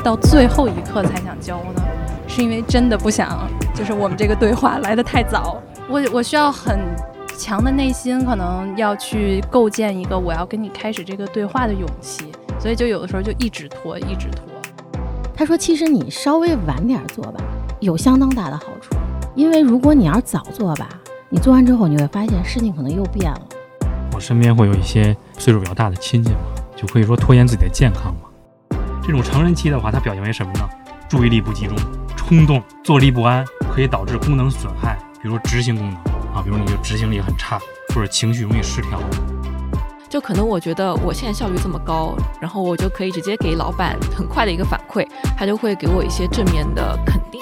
到最后一刻才想交呢？是因为真的不想，就是我们这个对话来得太早，我我需要很强的内心，可能要去构建一个我要跟你开始这个对话的勇气，所以就有的时候就一直拖，一直拖。他说：“其实你稍微晚点做吧，有相当大的好处，因为如果你要早做吧，你做完之后你会发现事情可能又变了。”我身边会有一些岁数比较大的亲戚嘛，就可以说拖延自己的健康嘛。这种成人期的话，它表现为什么呢？注意力不集中。冲动、坐立不安可以导致功能损害，比如执行功能啊，比如你就执行力很差，或者情绪容易失调。就可能我觉得我现在效率这么高，然后我就可以直接给老板很快的一个反馈，他就会给我一些正面的肯定。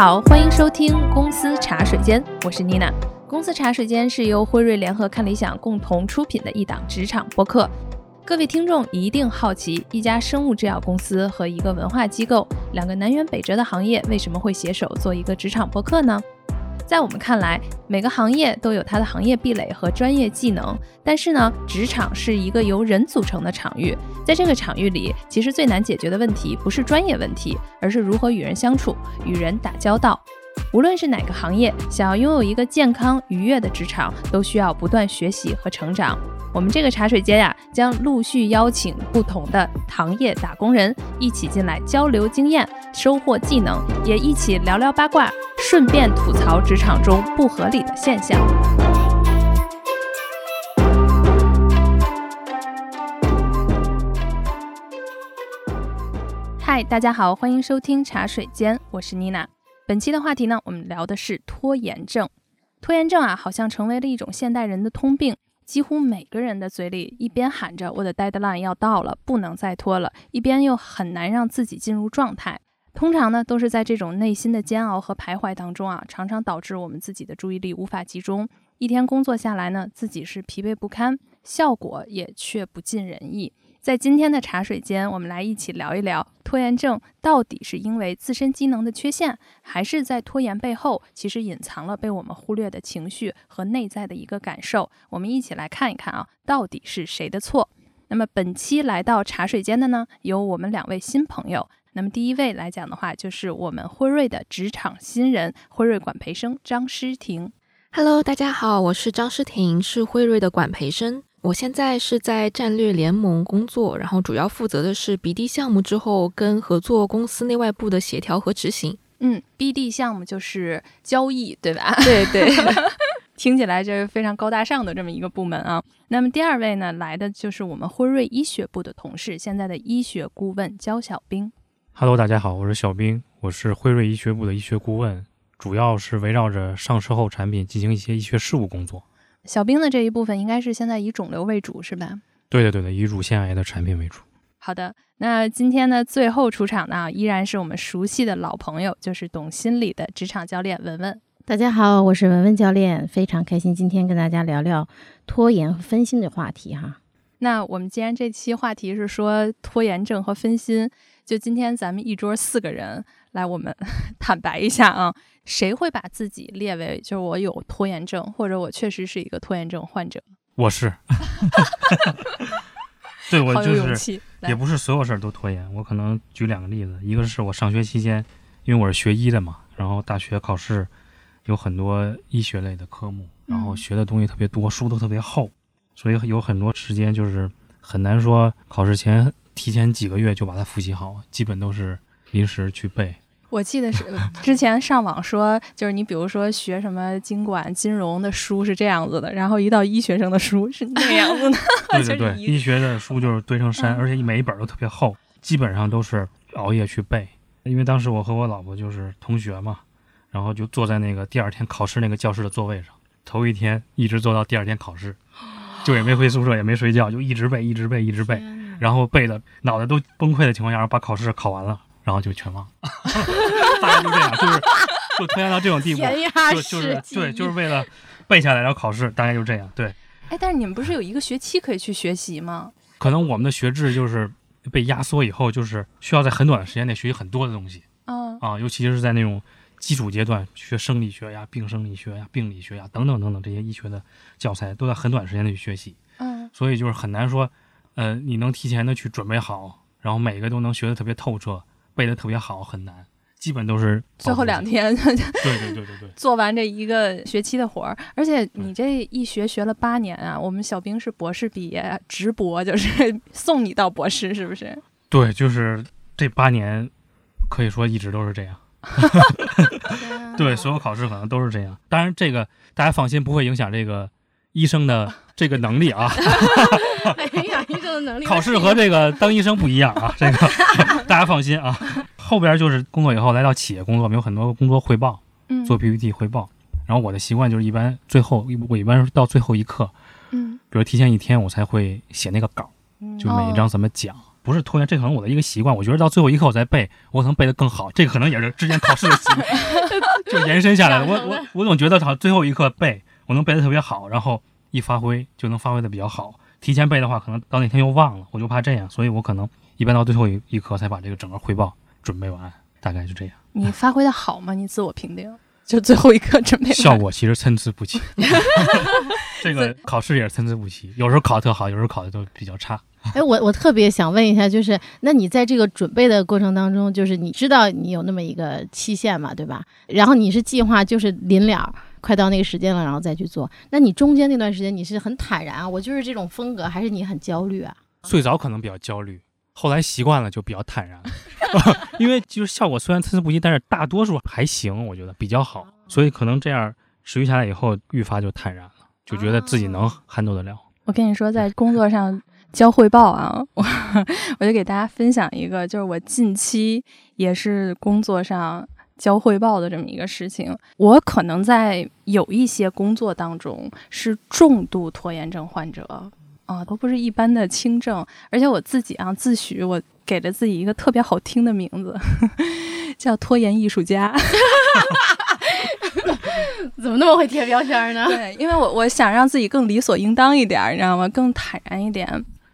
好，欢迎收听公司茶水间，我是妮娜。公司茶水间是由辉瑞联合看理想共同出品的一档职场播客。各位听众一定好奇，一家生物制药公司和一个文化机构，两个南辕北辙的行业，为什么会携手做一个职场播客呢？在我们看来，每个行业都有它的行业壁垒和专业技能，但是呢，职场是一个由人组成的场域，在这个场域里，其实最难解决的问题不是专业问题，而是如何与人相处、与人打交道。无论是哪个行业，想要拥有一个健康愉悦的职场，都需要不断学习和成长。我们这个茶水间呀，将陆续邀请不同的行业打工人一起进来交流经验、收获技能，也一起聊聊八卦。顺便吐槽职场中不合理的现象。嗨，大家好，欢迎收听茶水间，我是妮娜。本期的话题呢，我们聊的是拖延症。拖延症啊，好像成为了一种现代人的通病，几乎每个人的嘴里一边喊着我的 deadline 要到了，不能再拖了，一边又很难让自己进入状态。通常呢，都是在这种内心的煎熬和徘徊当中啊，常常导致我们自己的注意力无法集中。一天工作下来呢，自己是疲惫不堪，效果也却不尽人意。在今天的茶水间，我们来一起聊一聊拖延症到底是因为自身机能的缺陷，还是在拖延背后其实隐藏了被我们忽略的情绪和内在的一个感受？我们一起来看一看啊，到底是谁的错？那么本期来到茶水间的呢，有我们两位新朋友。那么第一位来讲的话，就是我们辉瑞的职场新人，辉瑞管培生张诗婷。Hello，大家好，我是张诗婷，是辉瑞的管培生。我现在是在战略联盟工作，然后主要负责的是 BD 项目之后跟合作公司内外部的协调和执行。嗯，BD 项目就是交易，对吧？对对，听起来就是非常高大上的这么一个部门啊。那么第二位呢，来的就是我们辉瑞医学部的同事，现在的医学顾问焦小兵。Hello，大家好，我是小兵，我是辉瑞医学部的医学顾问，主要是围绕着上市后产品进行一些医学事务工作。小兵的这一部分应该是现在以肿瘤为主，是吧？对的，对的，以乳腺癌的产品为主。好的，那今天呢，最后出场的依然是我们熟悉的老朋友，就是懂心理的职场教练文文。大家好，我是文文教练，非常开心今天跟大家聊聊拖延和分心的话题哈。那我们既然这期话题是说拖延症和分心。就今天咱们一桌四个人来，我们 坦白一下啊，谁会把自己列为就是我有拖延症，或者我确实是一个拖延症患者？我是，对我就是，也不是所有事儿都拖延。我可能举两个例子，一个是我上学期间，因为我是学医的嘛，然后大学考试有很多医学类的科目，然后学的东西特别多，书都特别厚，所以有很多时间就是很难说考试前。提前几个月就把它复习好，基本都是临时去背。我记得是之前上网说，就是你比如说学什么经管、金融的书是这样子的，然后一到医学生的书是那样子的。对对对，医学的书就是堆成山，而且每一本都特别厚，基本上都是熬夜去背。因为当时我和我老婆就是同学嘛，然后就坐在那个第二天考试那个教室的座位上，头一天一直坐到第二天考试，就也没回宿舍，也没睡觉，就一直背，一直背，一直背。然后背的脑袋都崩溃的情况下，把考试考完了，然后就全忘。大概就这样，就是就拖延到这种地步，就就是对，就是为了背下来，然后考试，大概就这样。对。哎，但是你们不是有一个学期可以去学习吗？可能我们的学制就是被压缩以后，就是需要在很短的时间内学习很多的东西嗯啊，尤其是在那种基础阶段，学生理学呀、病生理学呀、病理学呀等等等等这些医学的教材，都在很短时间内去学习，嗯所以就是很难说，呃，你能提前的去准备好，然后每个都能学得特别透彻，背得特别好，很难，基本都是最后两天。对对对对对。做完这一个学期的活儿，而且你这一学学了八年啊，我们小兵是博士毕业，直博就是 送你到博士，是不是？对，就是这八年，可以说一直都是这样。对，所有考试可能都是这样。当然，这个大家放心，不会影响这个医生的这个能力啊。影响医生的能力。考试和这个当医生不一样啊，这个大家放心啊。后边就是工作以后来到企业工作，我们有很多工作汇报，嗯做 PPT 汇报。然后我的习惯就是一般最后我一般是到最后一刻，嗯，比如提前一天我才会写那个稿，就每一章怎么讲。不是拖延，这可能我的一个习惯。我觉得到最后一刻我再背，我可能背得更好。这个可能也是之前考试的习惯，就延伸下来的。我我我总觉得好像最后一刻背，我能背得特别好，然后一发挥就能发挥得比较好。提前背的话，可能到那天又忘了，我就怕这样，所以我可能一般到最后一一刻才把这个整个汇报准备完，大概就这样。你发挥的好吗？你自我评定，就最后一刻准备效果其实参差不齐，这个考试也是参差不齐，有时候考得特好，有时候考的都比较差。哎，我我特别想问一下，就是那你在这个准备的过程当中，就是你知道你有那么一个期限嘛，对吧？然后你是计划就是临了，快到那个时间了，然后再去做。那你中间那段时间你是很坦然啊，我就是这种风格，还是你很焦虑啊？最早可能比较焦虑，后来习惯了就比较坦然了，因为就是效果虽然参差不齐，但是大多数还行，我觉得比较好，所以可能这样持续下来以后，愈发就坦然了，就觉得自己能 handle 得了。我跟你说，在工作上交汇报啊，我我就给大家分享一个，就是我近期也是工作上交汇报的这么一个事情。我可能在有一些工作当中是重度拖延症患者啊，都不是一般的轻症，而且我自己啊自诩我给了自己一个特别好听的名字，叫拖延艺术家。怎么那么会贴标签呢？对，因为我我想让自己更理所应当一点儿，你知道吗？更坦然一点。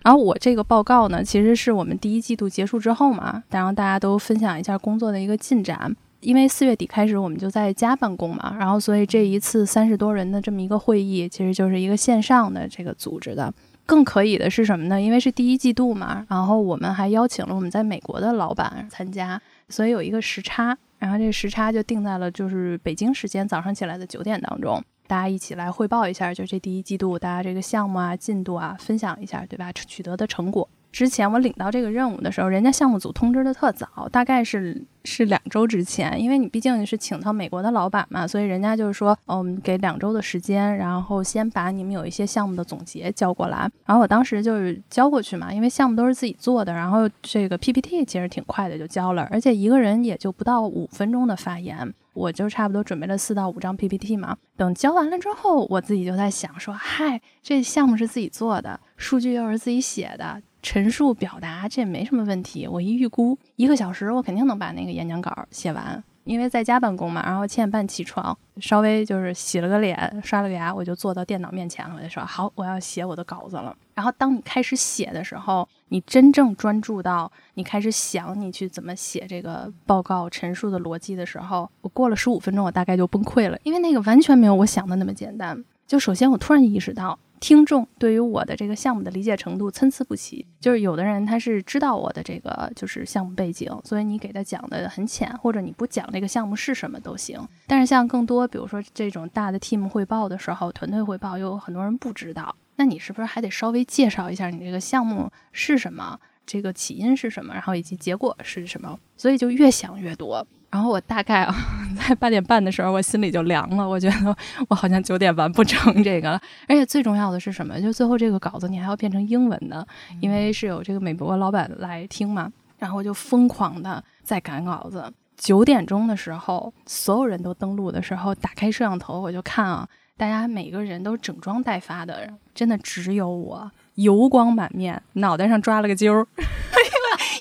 然后我这个报告呢，其实是我们第一季度结束之后嘛，然后大家都分享一下工作的一个进展。因为四月底开始我们就在家办公嘛，然后所以这一次三十多人的这么一个会议，其实就是一个线上的这个组织的。更可以的是什么呢？因为是第一季度嘛，然后我们还邀请了我们在美国的老板参加，所以有一个时差，然后这个时差就定在了就是北京时间早上起来的九点当中，大家一起来汇报一下，就这第一季度大家这个项目啊进度啊分享一下，对吧？取得的成果。之前我领到这个任务的时候，人家项目组通知的特早，大概是是两周之前，因为你毕竟是请到美国的老板嘛，所以人家就是说，嗯，给两周的时间，然后先把你们有一些项目的总结交过来。然后我当时就是交过去嘛，因为项目都是自己做的，然后这个 PPT 其实挺快的就交了，而且一个人也就不到五分钟的发言。我就差不多准备了四到五张 PPT 嘛，等交完了之后，我自己就在想说，嗨，这项目是自己做的，数据又是自己写的，陈述表达这也没什么问题。我一预估一个小时，我肯定能把那个演讲稿写完。因为在家办公嘛，然后七点半起床，稍微就是洗了个脸，刷了个牙，我就坐到电脑面前了。我就说好，我要写我的稿子了。然后当你开始写的时候，你真正专注到你开始想你去怎么写这个报告陈述的逻辑的时候，我过了十五分钟，我大概就崩溃了，因为那个完全没有我想的那么简单。就首先我突然意识到。听众对于我的这个项目的理解程度参差不齐，就是有的人他是知道我的这个就是项目背景，所以你给他讲的很浅，或者你不讲这个项目是什么都行。但是像更多，比如说这种大的 team 汇报的时候，团队汇报，又有很多人不知道，那你是不是还得稍微介绍一下你这个项目是什么，这个起因是什么，然后以及结果是什么？所以就越想越多。然后我大概啊，在八点半的时候，我心里就凉了。我觉得我好像九点完不成这个了。而且最重要的是什么？就最后这个稿子你还要变成英文的，因为是有这个美国老板来听嘛。然后我就疯狂的在赶稿子。九点钟的时候，所有人都登录的时候，打开摄像头我就看啊，大家每个人都整装待发的，真的只有我油光满面，脑袋上抓了个揪儿。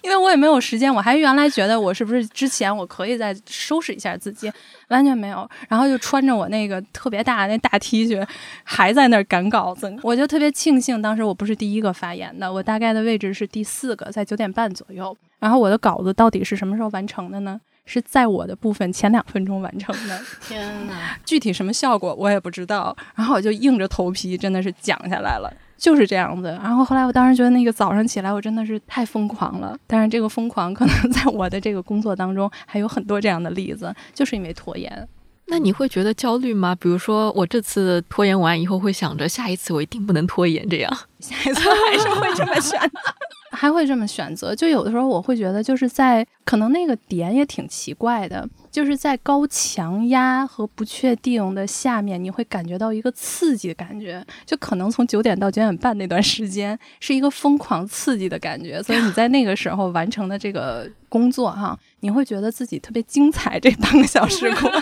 因为我也没有时间，我还原来觉得我是不是之前我可以再收拾一下自己，完全没有。然后就穿着我那个特别大那大 T 恤，还在那儿赶稿子。我就特别庆幸，当时我不是第一个发言的，我大概的位置是第四个，在九点半左右。然后我的稿子到底是什么时候完成的呢？是在我的部分前两分钟完成的。天哪！具体什么效果我也不知道。然后我就硬着头皮，真的是讲下来了。就是这样子，然后后来我当时觉得那个早上起来我真的是太疯狂了，但是这个疯狂可能 在我的这个工作当中还有很多这样的例子，就是因为拖延。那你会觉得焦虑吗？比如说我这次拖延完以后，会想着下一次我一定不能拖延，这样 下一次还是会这么选。还会这么选择，就有的时候我会觉得，就是在可能那个点也挺奇怪的，就是在高强压和不确定的下面，你会感觉到一个刺激的感觉，就可能从九点到九点半那段时间是一个疯狂刺激的感觉，所以你在那个时候完成的这个工作哈，你会觉得自己特别精彩，这半个小时过。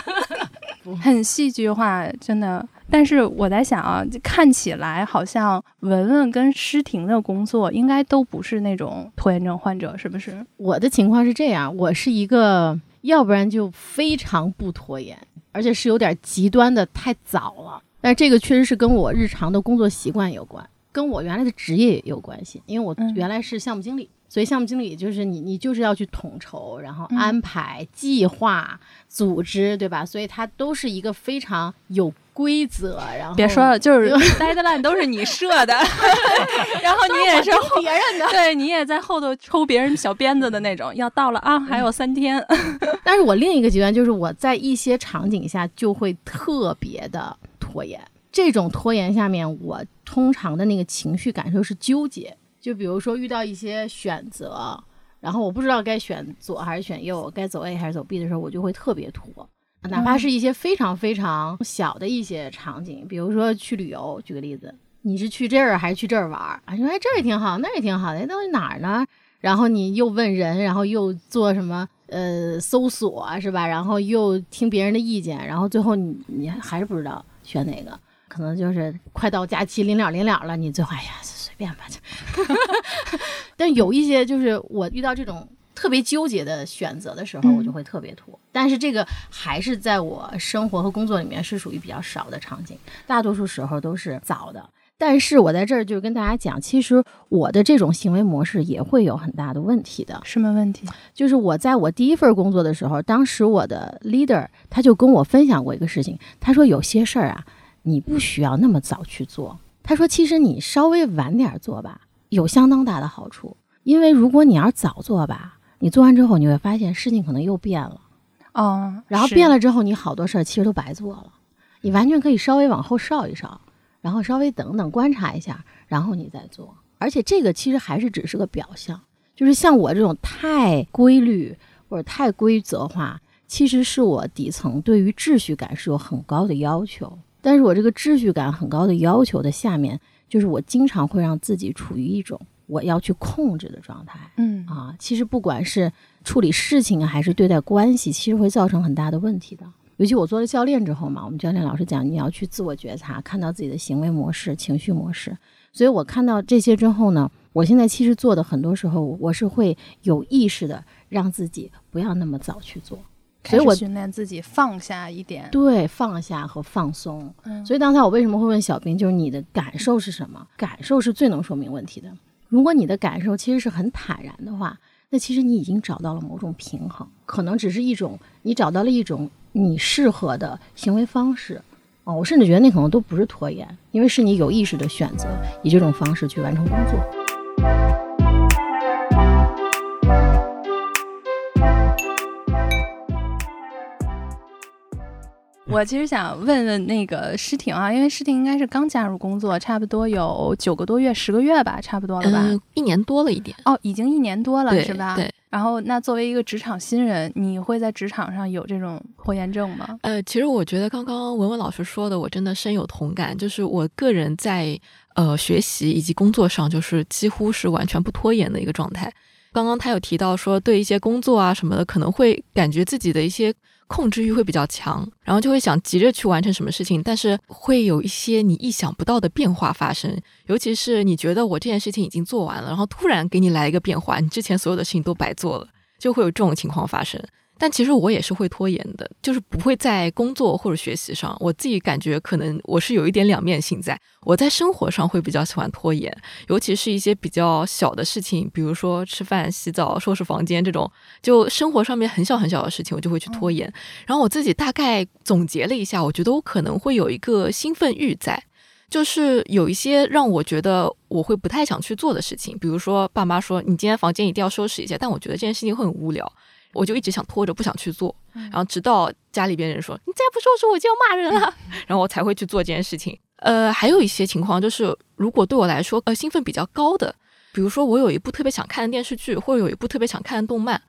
很戏剧化，真的。但是我在想啊，看起来好像文文跟诗婷的工作应该都不是那种拖延症患者，是不是？我的情况是这样，我是一个，要不然就非常不拖延，而且是有点极端的太早了。但这个确实是跟我日常的工作习惯有关，跟我原来的职业也有关系，因为我原来是项目经理。所以项目经理就是你，你就是要去统筹，然后安排、计划、组织，对吧？所以它都是一个非常有规则。然后别说了，就是 deadline 都是你设的，然后你也是别人的，对你也在后头抽别人小鞭子的那种。要到了啊，还有三天。但是我另一个极端就是我在一些场景下就会特别的拖延，这种拖延下面，我通常的那个情绪感受是纠结。就比如说遇到一些选择，然后我不知道该选左还是选右，该走 A 还是走 B 的时候，我就会特别拖。哪怕是一些非常非常小的一些场景，比如说去旅游，举个例子，你是去这儿还是去这儿玩？啊，说哎这儿也挺好，那也挺好的，那到底哪儿呢？然后你又问人，然后又做什么呃搜索是吧？然后又听别人的意见，然后最后你你还是不知道选哪个，可能就是快到假期临了临了了，你最后哎呀。变吧，但有一些就是我遇到这种特别纠结的选择的时候，我就会特别拖。但是这个还是在我生活和工作里面是属于比较少的场景，大多数时候都是早的。但是我在这儿就跟大家讲，其实我的这种行为模式也会有很大的问题的。什么问题？就是我在我第一份工作的时候，当时我的 leader 他就跟我分享过一个事情，他说有些事儿啊，你不需要那么早去做。他说：“其实你稍微晚点做吧，有相当大的好处。因为如果你要是早做吧，你做完之后你会发现事情可能又变了，哦，然后变了之后，你好多事儿其实都白做了。你完全可以稍微往后稍一稍，然后稍微等等观察一下，然后你再做。而且这个其实还是只是个表象，就是像我这种太规律或者太规则化，其实是我底层对于秩序感是有很高的要求。”但是我这个秩序感很高的要求的下面，就是我经常会让自己处于一种我要去控制的状态。嗯啊，其实不管是处理事情啊，还是对待关系，其实会造成很大的问题的。尤其我做了教练之后嘛，我们教练老师讲，你要去自我觉察，看到自己的行为模式、情绪模式。所以我看到这些之后呢，我现在其实做的很多时候，我是会有意识的让自己不要那么早去做。所以我训练自己放下一点，对，放下和放松。所以刚才我为什么会问小兵，就是你的感受是什么？感受是最能说明问题的。如果你的感受其实是很坦然的话，那其实你已经找到了某种平衡，可能只是一种你找到了一种你适合的行为方式。哦，我甚至觉得那可能都不是拖延，因为是你有意识的选择以这种方式去完成工作。我其实想问问那个诗婷啊，因为诗婷应该是刚加入工作，差不多有九个多月、十个月吧，差不多了吧？嗯，一年多了一点。哦，已经一年多了，是吧？对。然后，那作为一个职场新人，你会在职场上有这种拖延症吗？呃，其实我觉得刚刚文文老师说的，我真的深有同感。就是我个人在呃学习以及工作上，就是几乎是完全不拖延的一个状态。刚刚他有提到说，对一些工作啊什么的，可能会感觉自己的一些控制欲会比较强，然后就会想急着去完成什么事情，但是会有一些你意想不到的变化发生，尤其是你觉得我这件事情已经做完了，然后突然给你来一个变化，你之前所有的事情都白做了，就会有这种情况发生。但其实我也是会拖延的，就是不会在工作或者学习上，我自己感觉可能我是有一点两面性在。我在生活上会比较喜欢拖延，尤其是一些比较小的事情，比如说吃饭、洗澡、收拾房间这种，就生活上面很小很小的事情，我就会去拖延。然后我自己大概总结了一下，我觉得我可能会有一个兴奋欲在，就是有一些让我觉得我会不太想去做的事情，比如说爸妈说你今天房间一定要收拾一下，但我觉得这件事情会很无聊。我就一直想拖着不想去做，然后直到家里边人说你再不收拾我就要骂人了，然后我才会去做这件事情。呃，还有一些情况就是，如果对我来说呃兴奋比较高的，比如说我有一部特别想看的电视剧，或者有一部特别想看的动漫。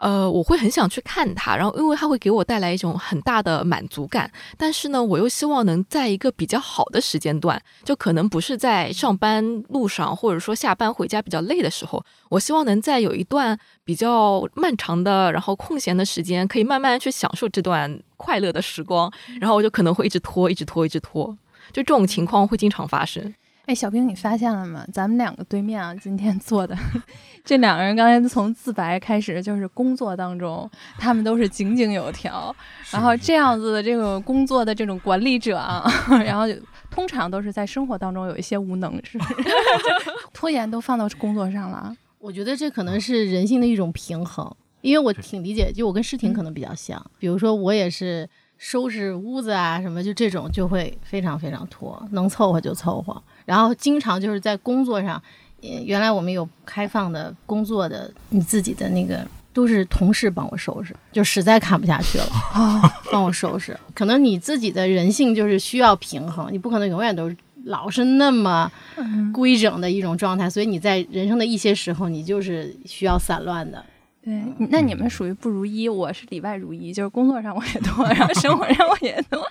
呃，我会很想去看它，然后因为它会给我带来一种很大的满足感。但是呢，我又希望能在一个比较好的时间段，就可能不是在上班路上，或者说下班回家比较累的时候。我希望能在有一段比较漫长的，然后空闲的时间，可以慢慢去享受这段快乐的时光。然后我就可能会一直拖，一直拖，一直拖。就这种情况会经常发生。哎，小兵，你发现了吗？咱们两个对面啊，今天坐的 这两个人，刚才从自白开始，就是工作当中，他们都是井井有条。然后这样子的这个工作的这种管理者啊，然后通常都是在生活当中有一些无能，是不是？拖延都放到工作上了。我觉得这可能是人性的一种平衡，因为我挺理解，就我跟诗婷可能比较像。比如说，我也是。收拾屋子啊，什么就这种就会非常非常拖，能凑合就凑合。然后经常就是在工作上，原来我们有开放的工作的，你自己的那个都是同事帮我收拾，就实在看不下去了啊，帮我收拾。可能你自己的人性就是需要平衡，你不可能永远都老是那么规整的一种状态，所以你在人生的一些时候，你就是需要散乱的。对，那你们属于不如一，我是里外如一，就是工作上我也多，然后生活上我也多。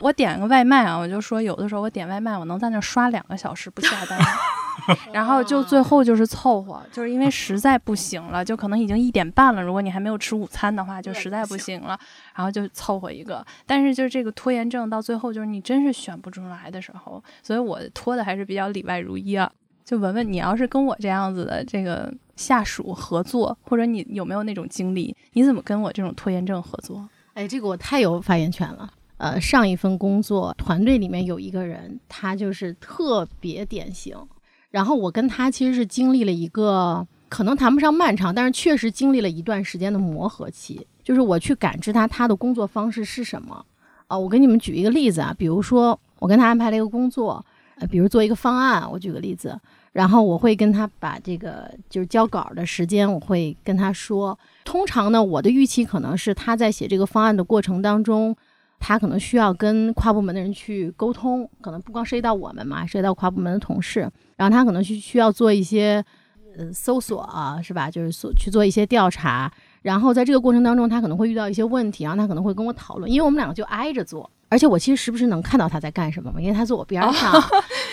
我点个外卖啊，我就说有的时候我点外卖，我能在那刷两个小时不下单，然后就最后就是凑合，就是因为实在不行了，就可能已经一点半了，如果你还没有吃午餐的话，就实在不行了，然后就凑合一个。但是就是这个拖延症到最后就是你真是选不出来的时候，所以我拖的还是比较里外如一啊。就文文，你要是跟我这样子的这个下属合作，或者你有没有那种经历？你怎么跟我这种拖延症合作？哎，这个我太有发言权了。呃，上一份工作团队里面有一个人，他就是特别典型。然后我跟他其实是经历了一个可能谈不上漫长，但是确实经历了一段时间的磨合期。就是我去感知他他的工作方式是什么。啊，我给你们举一个例子啊，比如说我跟他安排了一个工作。呃，比如做一个方案，我举个例子，然后我会跟他把这个就是交稿的时间，我会跟他说。通常呢，我的预期可能是他在写这个方案的过程当中，他可能需要跟跨部门的人去沟通，可能不光涉及到我们嘛，涉及到跨部门的同事，然后他可能需需要做一些呃搜索啊，是吧？就是所去做一些调查，然后在这个过程当中，他可能会遇到一些问题，然后他可能会跟我讨论，因为我们两个就挨着做。而且我其实时不时能看到他在干什么嘛，因为他坐我边上。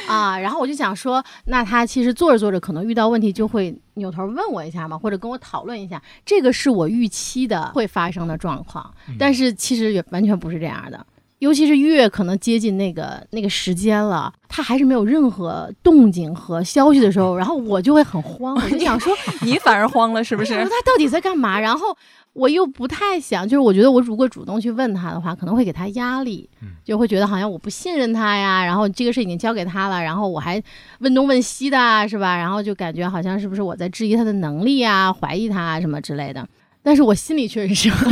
啊，然后我就想说，那他其实做着做着可能遇到问题就会扭头问我一下嘛，或者跟我讨论一下，这个是我预期的会发生的状况，但是其实也完全不是这样的，尤其是越可能接近那个那个时间了，他还是没有任何动静和消息的时候，然后我就会很慌，我就想说，你反而慌了是不是？他到底在干嘛？然后。我又不太想，就是我觉得我如果主动去问他的话，可能会给他压力，就会觉得好像我不信任他呀。然后这个事已经交给他了，然后我还问东问西的，是吧？然后就感觉好像是不是我在质疑他的能力啊，怀疑他什么之类的。但是我心里确实是 很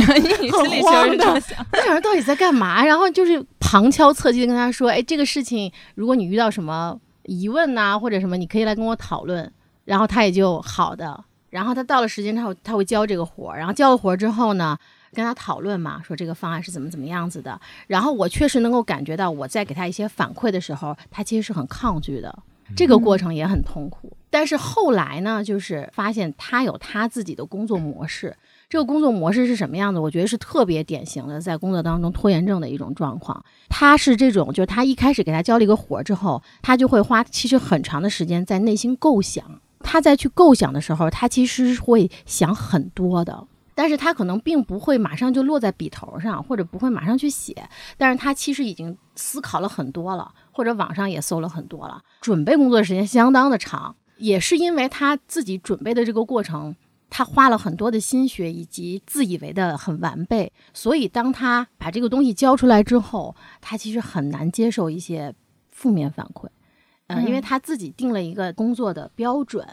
慌的，我想着到底在干嘛。然后就是旁敲侧击的跟他说：“哎，这个事情如果你遇到什么疑问呐，或者什么，你可以来跟我讨论。”然后他也就好的。然后他到了时间他会，他会交这个活儿。然后交了活儿之后呢，跟他讨论嘛，说这个方案是怎么怎么样子的。然后我确实能够感觉到，我在给他一些反馈的时候，他其实是很抗拒的。这个过程也很痛苦。但是后来呢，就是发现他有他自己的工作模式。这个工作模式是什么样子？我觉得是特别典型的，在工作当中拖延症的一种状况。他是这种，就是他一开始给他交了一个活儿之后，他就会花其实很长的时间在内心构想。他在去构想的时候，他其实会想很多的。但是他可能并不会马上就落在笔头上，或者不会马上去写，但是他其实已经思考了很多了，或者网上也搜了很多了，准备工作时间相当的长，也是因为他自己准备的这个过程。他花了很多的心血，以及自以为的很完备，所以当他把这个东西交出来之后，他其实很难接受一些负面反馈，嗯，因为他自己定了一个工作的标准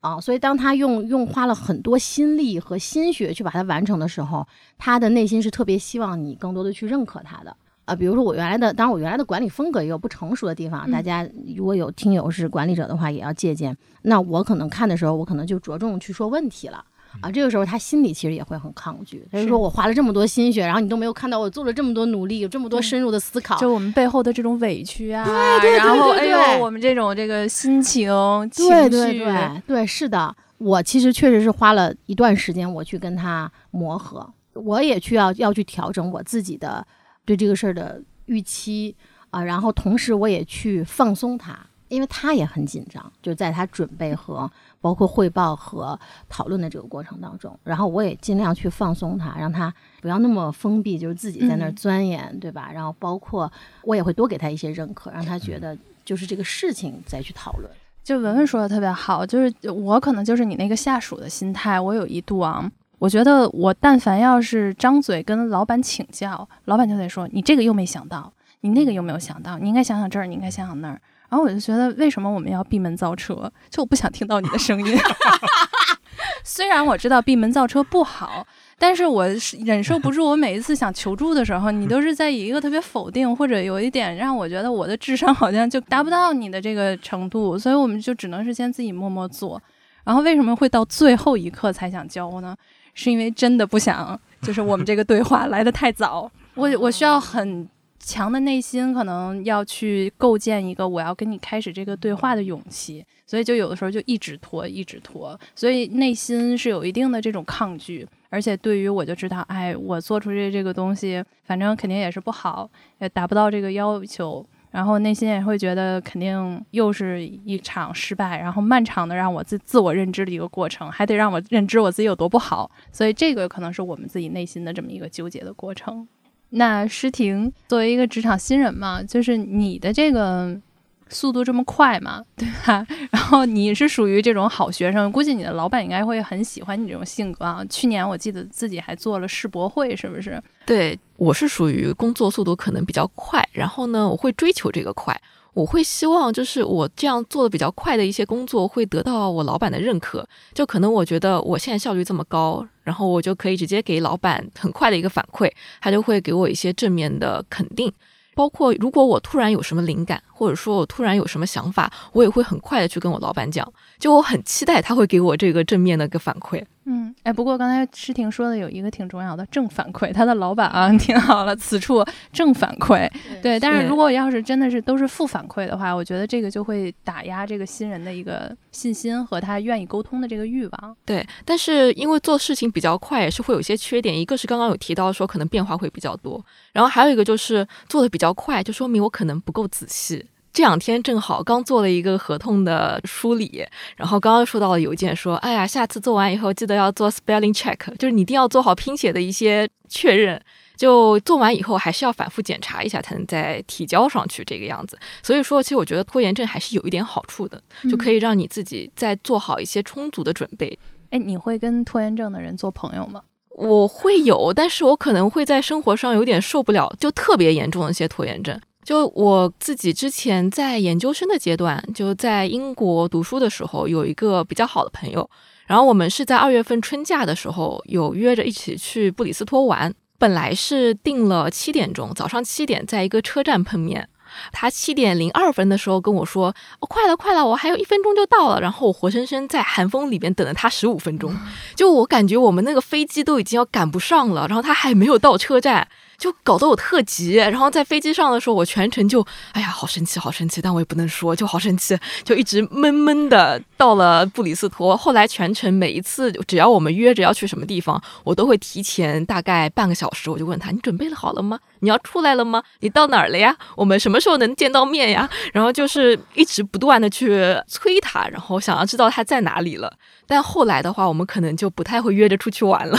啊，所以当他用用花了很多心力和心血去把它完成的时候，他的内心是特别希望你更多的去认可他的。啊，比如说我原来的，当然我原来的管理风格也有不成熟的地方，大家如果有听友是管理者的话，也要借鉴。那我可能看的时候，我可能就着重去说问题了啊。这个时候他心里其实也会很抗拒，他就说我花了这么多心血，然后你都没有看到我做了这么多努力，有这么多深入的思考，就我们背后的这种委屈啊，对对然后对哎呦，我们这种这个心情情对对，对对，是的，我其实确实是花了一段时间我去跟他磨合，我也去要要去调整我自己的对这个事儿的。预期啊，然后同时我也去放松他，因为他也很紧张，就在他准备和包括汇报和讨论的这个过程当中，然后我也尽量去放松他，让他不要那么封闭，就是自己在那儿钻研，对吧？然后包括我也会多给他一些认可，让他觉得就是这个事情再去讨论。就文文说的特别好，就是我可能就是你那个下属的心态，我有一度啊。我觉得我但凡要是张嘴跟老板请教，老板就得说你这个又没想到，你那个又没有想到，你应该想想这儿，你应该想想那儿。然后我就觉得为什么我们要闭门造车？就我不想听到你的声音。虽然我知道闭门造车不好，但是我忍受不住。我每一次想求助的时候，你都是在以一个特别否定，或者有一点让我觉得我的智商好像就达不到你的这个程度，所以我们就只能是先自己默默做。然后为什么会到最后一刻才想教呢？是因为真的不想，就是我们这个对话来的太早，我我需要很强的内心，可能要去构建一个我要跟你开始这个对话的勇气，所以就有的时候就一直拖，一直拖，所以内心是有一定的这种抗拒，而且对于我就知道，哎，我做出这这个东西，反正肯定也是不好，也达不到这个要求。然后内心也会觉得肯定又是一场失败，然后漫长的让我自自我认知的一个过程，还得让我认知我自己有多不好，所以这个可能是我们自己内心的这么一个纠结的过程。那诗婷作为一个职场新人嘛，就是你的这个。速度这么快嘛，对吧？然后你是属于这种好学生，估计你的老板应该会很喜欢你这种性格啊。去年我记得自己还做了世博会，是不是？对，我是属于工作速度可能比较快，然后呢，我会追求这个快，我会希望就是我这样做的比较快的一些工作会得到我老板的认可。就可能我觉得我现在效率这么高，然后我就可以直接给老板很快的一个反馈，他就会给我一些正面的肯定。包括如果我突然有什么灵感，或者说我突然有什么想法，我也会很快的去跟我老板讲。就我很期待他会给我这个正面的一个反馈。嗯，哎，不过刚才诗婷说的有一个挺重要的正反馈，他的老板啊 听好了，此处正反馈。对，但是如果要是真的是都是负反馈的话，我觉得这个就会打压这个新人的一个信心和他愿意沟通的这个欲望。对，但是因为做事情比较快，也是会有一些缺点。一个是刚刚有提到说可能变化会比较多，然后还有一个就是做的比较快，就说明我可能不够仔细。这两天正好刚做了一个合同的梳理，然后刚刚收到了邮件说，哎呀，下次做完以后记得要做 spelling check，就是你一定要做好拼写的一些确认。就做完以后还是要反复检查一下，才能再提交上去这个样子。所以说，其实我觉得拖延症还是有一点好处的，就可以让你自己再做好一些充足的准备。哎，你会跟拖延症的人做朋友吗？我会有，但是我可能会在生活上有点受不了，就特别严重的一些拖延症。就我自己之前在研究生的阶段，就在英国读书的时候，有一个比较好的朋友，然后我们是在二月份春假的时候有约着一起去布里斯托玩，本来是定了七点钟，早上七点在一个车站碰面。他七点零二分的时候跟我说：“哦，快了，快了，我还有一分钟就到了。”然后我活生生在寒风里面等了他十五分钟，就我感觉我们那个飞机都已经要赶不上了，然后他还没有到车站。就搞得我特急。然后在飞机上的时候，我全程就哎呀，好生气，好生气，但我也不能说，就好生气，就一直闷闷的。到了布里斯托，后来全程每一次只要我们约着要去什么地方，我都会提前大概半个小时，我就问他：“你准备好了吗？你要出来了吗？你到哪儿了呀？我们什么时候能见到面呀？”然后就是一直不断的去催他，然后想要知道他在哪里了。但后来的话，我们可能就不太会约着出去玩了，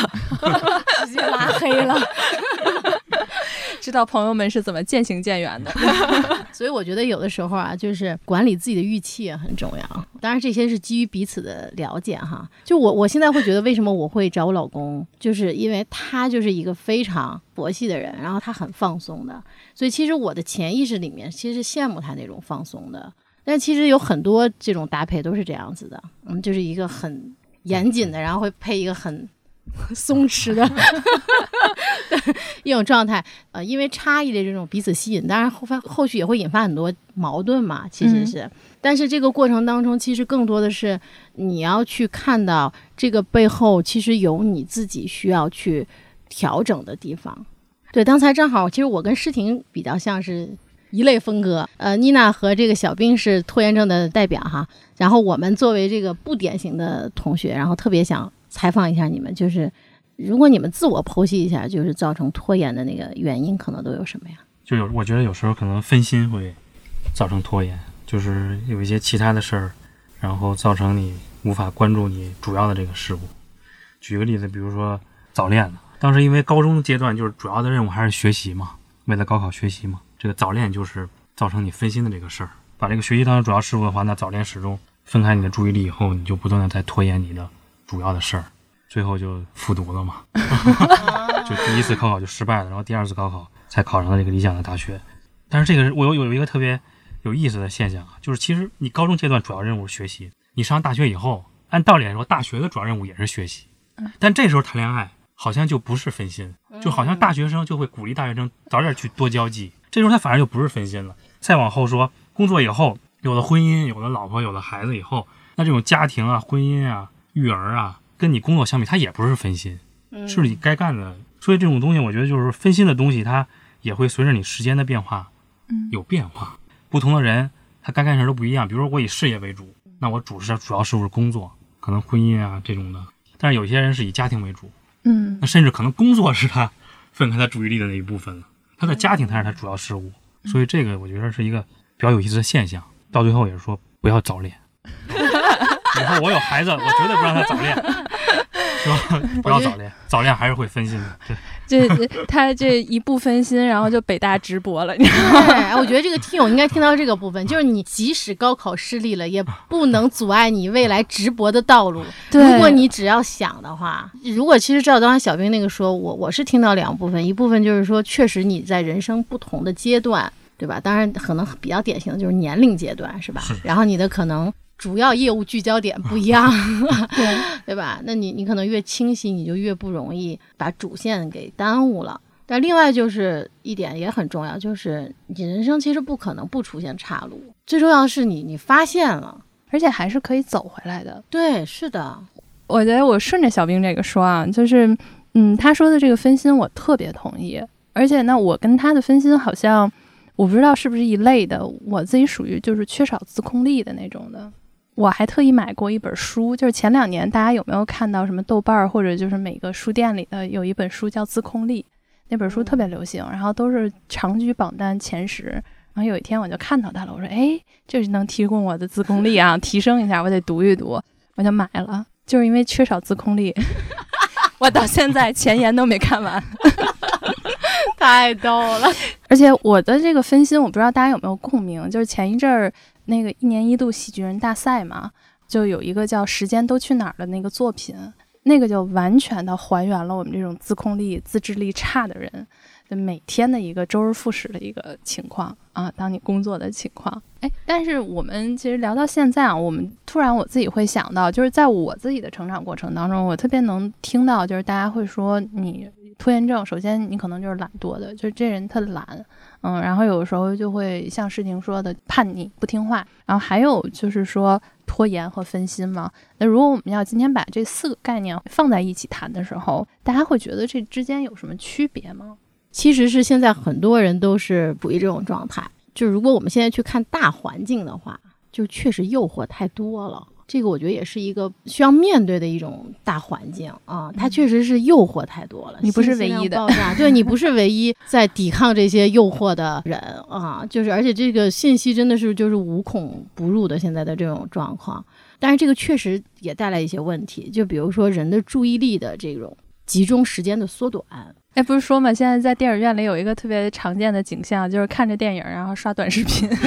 直接拉黑了。知道朋友们是怎么渐行渐远的，所以我觉得有的时候啊，就是管理自己的预期也很重要。当然，这些是基于彼此的了解哈。就我我现在会觉得，为什么我会找我老公，就是因为他就是一个非常佛系的人，然后他很放松的。所以其实我的潜意识里面其实是羡慕他那种放松的。但其实有很多这种搭配都是这样子的，嗯，就是一个很严谨的，然后会配一个很。松弛的一种状态，呃，因为差异的这种彼此吸引，当然后发后续也会引发很多矛盾嘛，其实是，但是这个过程当中，其实更多的是你要去看到这个背后，其实有你自己需要去调整的地方。对，刚才正好，其实我跟诗婷比较像是一类风格，呃，妮娜和这个小兵是拖延症的代表哈，然后我们作为这个不典型的同学，然后特别想。采访一下你们，就是如果你们自我剖析一下，就是造成拖延的那个原因，可能都有什么呀？就有，我觉得有时候可能分心会造成拖延，就是有一些其他的事儿，然后造成你无法关注你主要的这个事物。举个例子，比如说早恋当时因为高中阶段就是主要的任务还是学习嘛，为了高考学习嘛，这个早恋就是造成你分心的这个事儿。把这个学习当成主要事物的话，那早恋始终分开你的注意力以后，你就不断的在拖延你的。主要的事儿，最后就复读了嘛，就第一次高考就失败了，然后第二次高考才考上了这个理想的大学。但是这个我有有一个特别有意思的现象啊，就是其实你高中阶段主要任务是学习，你上大学以后，按道理来说，大学的主要任务也是学习，但这时候谈恋爱好像就不是分心，就好像大学生就会鼓励大学生早点去多交际，这时候他反而就不是分心了。再往后说，工作以后有了婚姻，有了老婆，有了孩子以后，那这种家庭啊，婚姻啊。育儿啊，跟你工作相比，它也不是分心，是你该干的。所以这种东西，我觉得就是分心的东西，它也会随着你时间的变化，有变化。不同的人，他该干事都不一样。比如说我以事业为主，那我主是主要是不是工作，可能婚姻啊这种的。但是有些人是以家庭为主，嗯，那甚至可能工作是他分开他注意力的那一部分了，他的家庭才是他主要事务。所以这个我觉得是一个比较有意思的现象。到最后也是说，不要早恋。以后我有孩子，我绝对不让他早恋，是吧？不要早恋，早恋还是会分心的。对，这他这一不分心，然后就北大直播了。对，我觉得这个听友应该听到这个部分，就是你即使高考失利了，也不能阻碍你未来直播的道路。对，如果你只要想的话，如果其实照刚才小兵那个说，我我是听到两部分，一部分就是说，确实你在人生不同的阶段，对吧？当然，可能比较典型的就是年龄阶段，是吧？然后你的可能。主要业务聚焦点不一样，对对吧？那你你可能越清晰，你就越不容易把主线给耽误了。但另外就是一点也很重要，就是你人生其实不可能不出现岔路，最重要的是你你发现了，而且还是可以走回来的。对，是的。我觉得我顺着小兵这个说啊，就是嗯，他说的这个分心我特别同意，而且呢，我跟他的分心好像我不知道是不是一类的，我自己属于就是缺少自控力的那种的。我还特意买过一本书，就是前两年大家有没有看到什么豆瓣儿或者就是每个书店里的有一本书叫《自控力》，那本书特别流行，然后都是长居榜单前十。然后有一天我就看到它了，我说：“哎，这是能提供我的自控力啊，提升一下，我得读一读。”我就买了，就是因为缺少自控力，我到现在前言都没看完，太逗了。而且我的这个分心，我不知道大家有没有共鸣，就是前一阵儿。那个一年一度喜剧人大赛嘛，就有一个叫《时间都去哪儿》的那个作品，那个就完全的还原了我们这种自控力、自制力差的人的每天的一个周而复始的一个情况啊。当你工作的情况，哎，但是我们其实聊到现在啊，我们突然我自己会想到，就是在我自己的成长过程当中，我特别能听到，就是大家会说你拖延症，首先你可能就是懒惰的，就是这人特懒。嗯，然后有时候就会像诗婷说的叛逆不听话，然后还有就是说拖延和分心嘛。那如果我们要今天把这四个概念放在一起谈的时候，大家会觉得这之间有什么区别吗？其实是现在很多人都是处于这种状态。就如果我们现在去看大环境的话，就确实诱惑太多了。这个我觉得也是一个需要面对的一种大环境啊，它确实是诱惑太多了。你不是唯一的，爆炸，对你不是唯一 在抵抗这些诱惑的人啊。就是而且这个信息真的是就是无孔不入的，现在的这种状况。但是这个确实也带来一些问题，就比如说人的注意力的这种集中时间的缩短。哎，不是说嘛，现在在电影院里有一个特别常见的景象，就是看着电影然后刷短视频。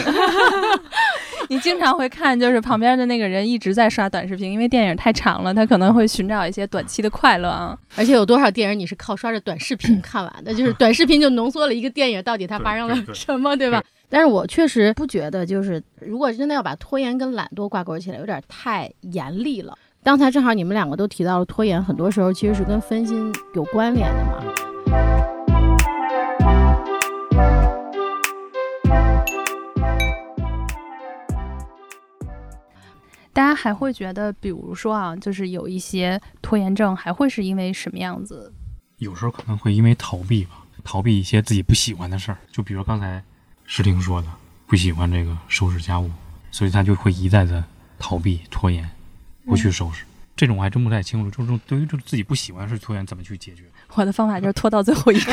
你经常会看，就是旁边的那个人一直在刷短视频，因为电影太长了，他可能会寻找一些短期的快乐啊。而且有多少电影你是靠刷着短视频看完的？就是短视频就浓缩了一个电影到底它发生了什么，对吧？但是我确实不觉得，就是如果真的要把拖延跟懒惰挂钩起来，有点太严厉了。刚才正好你们两个都提到了拖延，很多时候其实是跟分心有关联的嘛。大家还会觉得，比如说啊，就是有一些拖延症，还会是因为什么样子？有时候可能会因为逃避吧，逃避一些自己不喜欢的事儿。就比如刚才诗婷说的，不喜欢这个收拾家务，所以他就会一再的逃避、拖延，不去收拾。这种我还真不太清楚，就是对于就自己不喜欢的事拖延，怎么去解决？我的方法就是拖到最后一刻。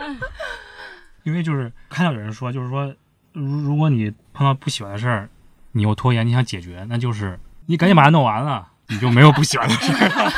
因为就是看到有人说，就是说，如如果你碰到不喜欢的事儿。你有拖延，你想解决，那就是你赶紧把它弄完了，你就没有不喜欢的事了。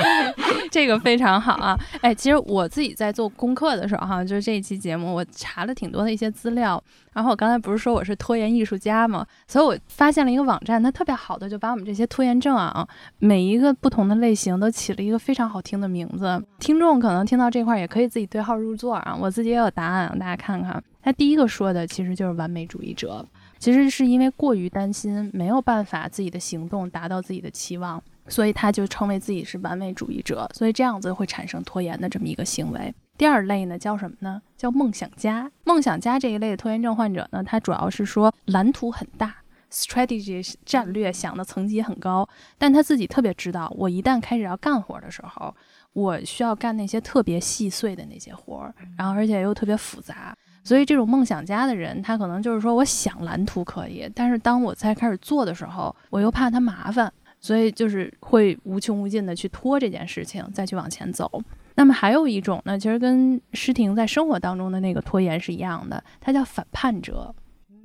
这个非常好啊！哎，其实我自己在做功课的时候，哈，就是这一期节目，我查了挺多的一些资料。然后我刚才不是说我是拖延艺术家吗？所以我发现了一个网站，它特别好的就把我们这些拖延症啊，每一个不同的类型都起了一个非常好听的名字。听众可能听到这块也可以自己对号入座啊，我自己也有答案，大家看看。他第一个说的其实就是完美主义者。其实是因为过于担心没有办法自己的行动达到自己的期望，所以他就称为自己是完美主义者，所以这样子会产生拖延的这么一个行为。第二类呢叫什么呢？叫梦想家。梦想家这一类的拖延症患者呢，他主要是说蓝图很大，strategy 战略想的层级很高，但他自己特别知道，我一旦开始要干活的时候，我需要干那些特别细碎的那些活儿，然后而且又特别复杂。所以这种梦想家的人，他可能就是说，我想蓝图可以，但是当我在开始做的时候，我又怕他麻烦，所以就是会无穷无尽的去拖这件事情，再去往前走。那么还有一种呢，其实跟诗婷在生活当中的那个拖延是一样的，它叫反叛者，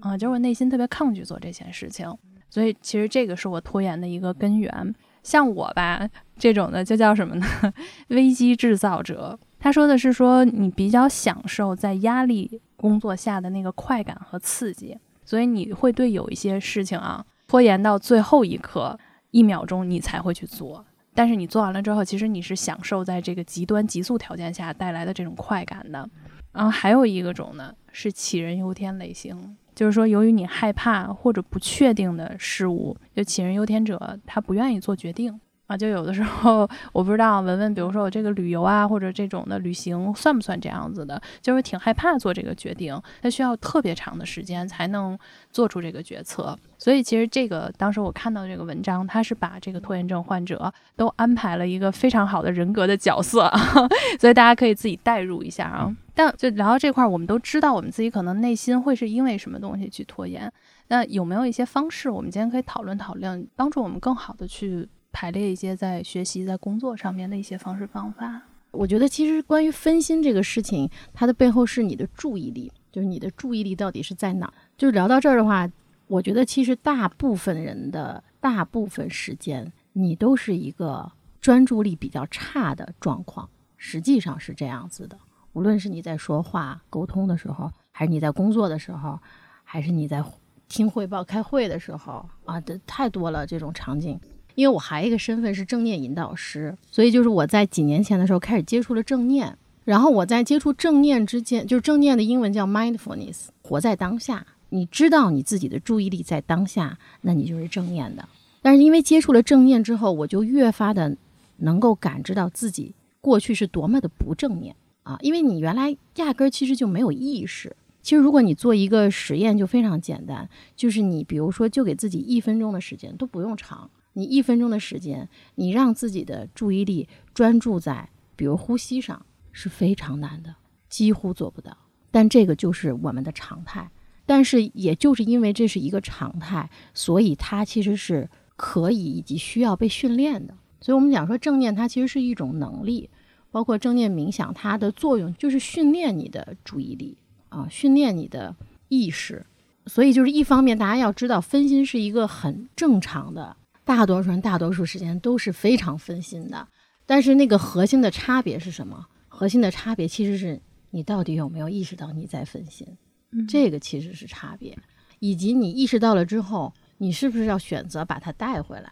啊，就是我内心特别抗拒做这件事情，所以其实这个是我拖延的一个根源。像我吧，这种的就叫什么呢？危机制造者。他说的是说你比较享受在压力工作下的那个快感和刺激，所以你会对有一些事情啊拖延到最后一刻一秒钟你才会去做，但是你做完了之后，其实你是享受在这个极端急速条件下带来的这种快感的。然后还有一个种呢是杞人忧天类型，就是说由于你害怕或者不确定的事物，就杞人忧天者他不愿意做决定。啊，就有的时候我不知道，文文，比如说我这个旅游啊，或者这种的旅行算不算这样子的？就是挺害怕做这个决定，他需要特别长的时间才能做出这个决策。所以其实这个当时我看到这个文章，他是把这个拖延症患者都安排了一个非常好的人格的角色，所以大家可以自己代入一下啊。但就聊到这块，我们都知道我们自己可能内心会是因为什么东西去拖延。那有没有一些方式，我们今天可以讨论讨论，帮助我们更好的去？排列一些在学习、在工作上面的一些方式方法。我觉得其实关于分心这个事情，它的背后是你的注意力，就是你的注意力到底是在哪。就聊到这儿的话，我觉得其实大部分人的大部分时间，你都是一个专注力比较差的状况。实际上是这样子的，无论是你在说话、沟通的时候，还是你在工作的时候，还是你在听汇报、开会的时候啊，这太多了这种场景。因为我还有一个身份是正念引导师，所以就是我在几年前的时候开始接触了正念，然后我在接触正念之间，就是正念的英文叫 mindfulness，活在当下。你知道你自己的注意力在当下，那你就是正念的。但是因为接触了正念之后，我就越发的能够感知到自己过去是多么的不正念啊！因为你原来压根儿其实就没有意识。其实如果你做一个实验，就非常简单，就是你比如说就给自己一分钟的时间，都不用长。你一分钟的时间，你让自己的注意力专注在比如呼吸上是非常难的，几乎做不到。但这个就是我们的常态。但是也就是因为这是一个常态，所以它其实是可以以及需要被训练的。所以我们讲说正念，它其实是一种能力，包括正念冥想，它的作用就是训练你的注意力啊，训练你的意识。所以就是一方面，大家要知道分心是一个很正常的，大多数人大多数时间都是非常分心的。但是那个核心的差别是什么？核心的差别其实是你到底有没有意识到你在分心。这个其实是差别，以及你意识到了之后，你是不是要选择把它带回来？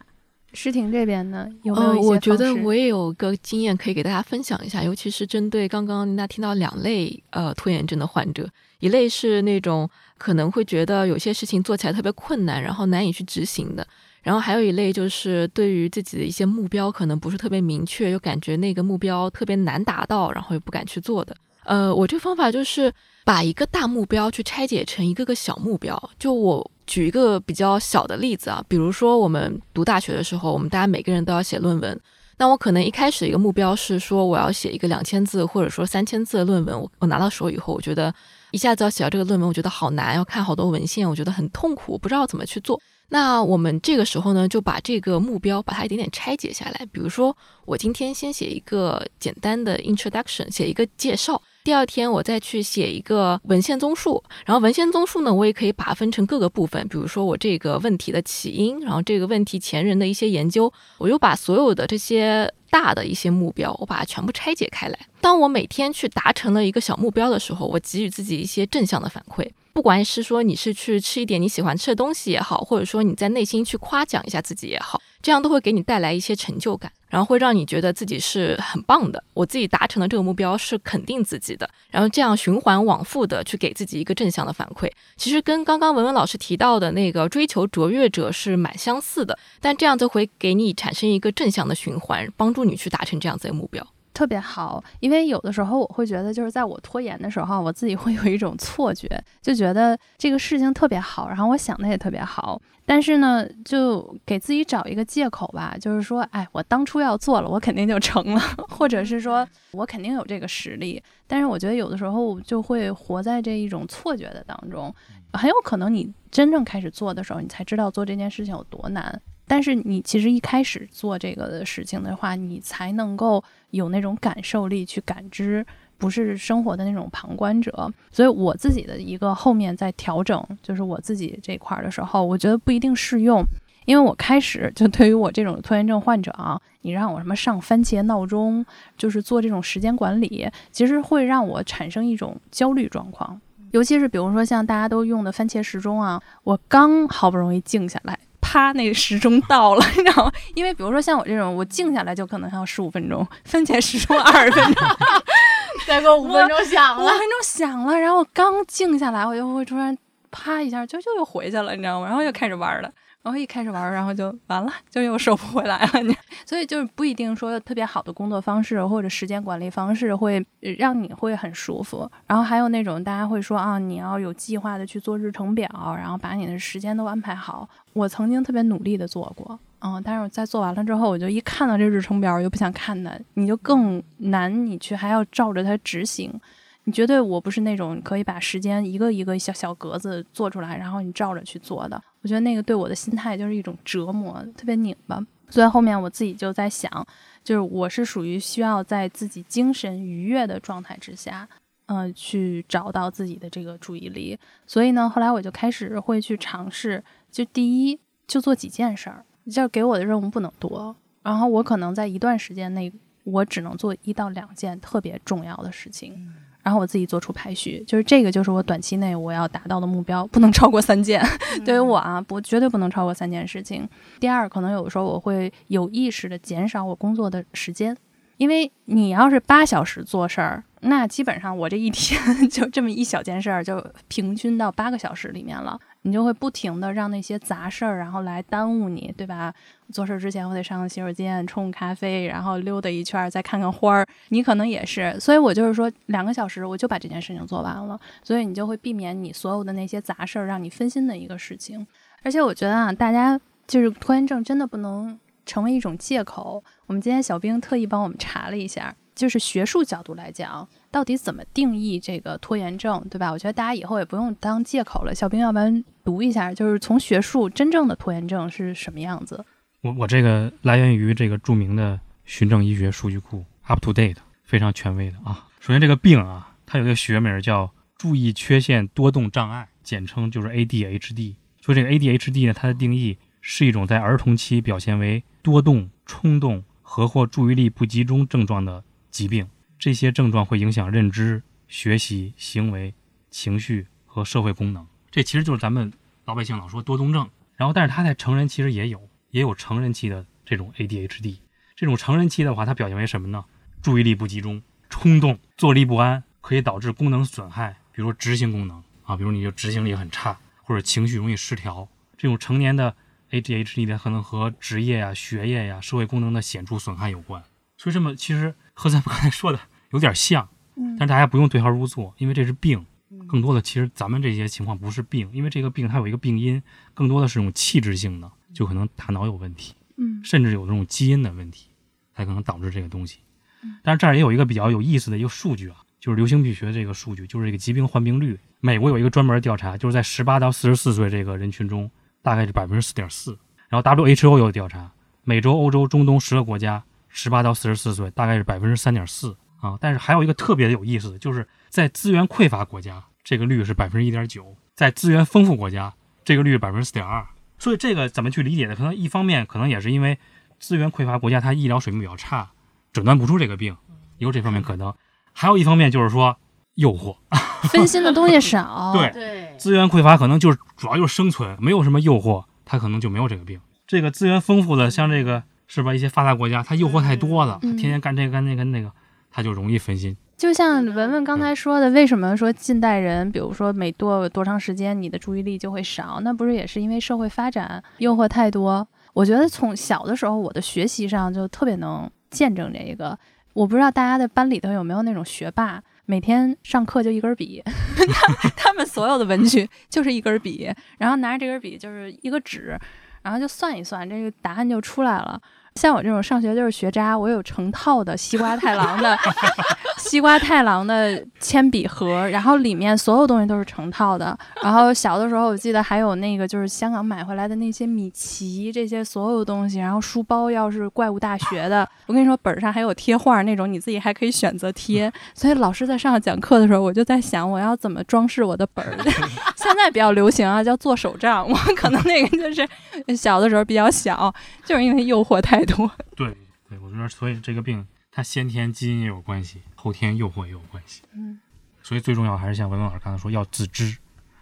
诗婷这边呢，有没有一些我觉得我也有个经验可以给大家分享一下，尤其是针对刚刚大家听到两类呃拖延症的患者，一类是那种可能会觉得有些事情做起来特别困难，然后难以去执行的，然后还有一类就是对于自己的一些目标可能不是特别明确，又感觉那个目标特别难达到，然后又不敢去做的。呃，我这个方法就是。把一个大目标去拆解成一个个小目标。就我举一个比较小的例子啊，比如说我们读大学的时候，我们大家每个人都要写论文。那我可能一开始一个目标是说我要写一个两千字或者说三千字的论文。我我拿到手以后，我觉得一下子要写到这个论文，我觉得好难，要看好多文献，我觉得很痛苦，不知道怎么去做。那我们这个时候呢，就把这个目标把它一点点拆解下来。比如说，我今天先写一个简单的 introduction，写一个介绍。第二天我再去写一个文献综述，然后文献综述呢，我也可以把它分成各个部分，比如说我这个问题的起因，然后这个问题前人的一些研究，我又把所有的这些大的一些目标，我把它全部拆解开来。当我每天去达成了一个小目标的时候，我给予自己一些正向的反馈。不管是说你是去吃一点你喜欢吃的东西也好，或者说你在内心去夸奖一下自己也好，这样都会给你带来一些成就感，然后会让你觉得自己是很棒的。我自己达成了这个目标是肯定自己的，然后这样循环往复的去给自己一个正向的反馈，其实跟刚刚文文老师提到的那个追求卓越者是蛮相似的，但这样就会给你产生一个正向的循环，帮助你去达成这样子的目标。特别好，因为有的时候我会觉得，就是在我拖延的时候，我自己会有一种错觉，就觉得这个事情特别好，然后我想的也特别好，但是呢，就给自己找一个借口吧，就是说，哎，我当初要做了，我肯定就成了，或者是说我肯定有这个实力。但是我觉得有的时候就会活在这一种错觉的当中，很有可能你真正开始做的时候，你才知道做这件事情有多难。但是你其实一开始做这个的事情的话，你才能够有那种感受力去感知，不是生活的那种旁观者。所以我自己的一个后面在调整，就是我自己这块儿的时候，我觉得不一定适用，因为我开始就对于我这种拖延症患者啊，你让我什么上番茄闹钟，就是做这种时间管理，其实会让我产生一种焦虑状况。尤其是比如说像大家都用的番茄时钟啊，我刚好不容易静下来。啪！那个时钟到了，你知道吗？因为比如说像我这种，我静下来就可能还要十五分钟，番茄时钟二十分钟，再过五分钟响了，五分钟响了，然后我刚静下来，我就会突然啪一下，就就又回去了，你知道吗？然后又开始玩了。然后一开始玩，然后就完了，就又收不回来了。你所以就是不一定说特别好的工作方式或者时间管理方式会让你会很舒服。然后还有那种大家会说啊，你要有计划的去做日程表，然后把你的时间都安排好。我曾经特别努力的做过，嗯，但是我在做完了之后，我就一看到这日程表，我就不想看它，你就更难，你去还要照着它执行。你绝对我不是那种可以把时间一个一个小小格子做出来，然后你照着去做的。我觉得那个对我的心态就是一种折磨，特别拧巴。所以后面我自己就在想，就是我是属于需要在自己精神愉悦的状态之下，嗯，去找到自己的这个注意力。所以呢，后来我就开始会去尝试，就第一就做几件事儿，就是给我的任务不能多，然后我可能在一段时间内，我只能做一到两件特别重要的事情。然后我自己做出排序，就是这个就是我短期内我要达到的目标，不能超过三件。对于我啊，不绝对不能超过三件事情。第二，可能有的时候我会有意识的减少我工作的时间，因为你要是八小时做事儿。那基本上我这一天 就这么一小件事儿，就平均到八个小时里面了。你就会不停的让那些杂事儿，然后来耽误你，对吧？做事之前我得上个洗手间冲个咖啡，然后溜达一圈，再看看花儿。你可能也是，所以我就是说两个小时我就把这件事情做完了。所以你就会避免你所有的那些杂事儿让你分心的一个事情。而且我觉得啊，大家就是拖延症真的不能成为一种借口。我们今天小兵特意帮我们查了一下。就是学术角度来讲，到底怎么定义这个拖延症，对吧？我觉得大家以后也不用当借口了。小兵，要不然读一下，就是从学术真正的拖延症是什么样子？我我这个来源于这个著名的循证医学数据库 Up to Date，非常权威的啊。首先这个病啊，它有一个学名叫注意缺陷多动障碍，简称就是 ADHD。所以这个 ADHD 呢，它的定义是一种在儿童期表现为多动、冲动和或注意力不集中症状的疾病。这些症状会影响认知、学习、行为、情绪和社会功能。这其实就是咱们老百姓老说多动症。然后，但是他在成人其实也有，也有成人期的这种 ADHD。这种成人期的话，它表现为什么呢？注意力不集中、冲动、坐立不安，可以导致功能损害，比如说执行功能啊，比如你就执行力很差，或者情绪容易失调。这种成年的 ADHD 呢，可能和职业呀、学业呀、社会功能的显著损害有关。所以，这么其实和咱们刚才说的。有点像，但是大家不用对号入座，因为这是病。更多的其实咱们这些情况不是病，因为这个病它有一个病因，更多的是这种器质性的，就可能大脑有问题，嗯，甚至有这种基因的问题，才可能导致这个东西。但是这儿也有一个比较有意思的一个数据啊，就是流行病学这个数据，就是这个疾病患病率。美国有一个专门调查，就是在十八到四十四岁这个人群中，大概是百分之四点四。然后 WHO 有调查，美洲、欧洲、中东十个国家，十八到四十四岁大概是百分之三点四。啊，但是还有一个特别有意思的，就是在资源匮乏国家，这个率是百分之一点九；在资源丰富国家，这个率百分之四点二。所以这个怎么去理解呢？可能一方面可能也是因为资源匮乏国家它医疗水平比较差，诊断不出这个病，有这方面可能；还有一方面就是说诱惑，分心的东西少。对对，资源匮乏可能就是主要就是生存，没有什么诱惑，它可能就没有这个病。这个资源丰富的，像这个是吧？一些发达国家，他诱惑太多了，天天干这个干那个那个。他就容易分心，就像文文刚才说的，为什么说近代人，比如说每多多长时间，你的注意力就会少？那不是也是因为社会发展诱惑太多？我觉得从小的时候，我的学习上就特别能见证这个。我不知道大家的班里头有没有那种学霸，每天上课就一根笔，他他们所有的文具就是一根笔，然后拿着这根笔就是一个纸，然后就算一算，这个答案就出来了。像我这种上学就是学渣，我有成套的西瓜太郎的西瓜太郎的铅笔盒，然后里面所有东西都是成套的。然后小的时候我记得还有那个就是香港买回来的那些米奇这些所有东西，然后书包要是怪物大学的，我跟你说本上还有贴画那种，你自己还可以选择贴。所以老师在上讲课的时候，我就在想我要怎么装饰我的本儿。现在比较流行啊，叫做手账。我可能那个就是小的时候比较小，就是因为诱惑太。多对对，我觉得所以这个病它先天基因也有关系，后天诱惑也有关系。嗯，所以最重要还是像文文老师刚才说，要自知，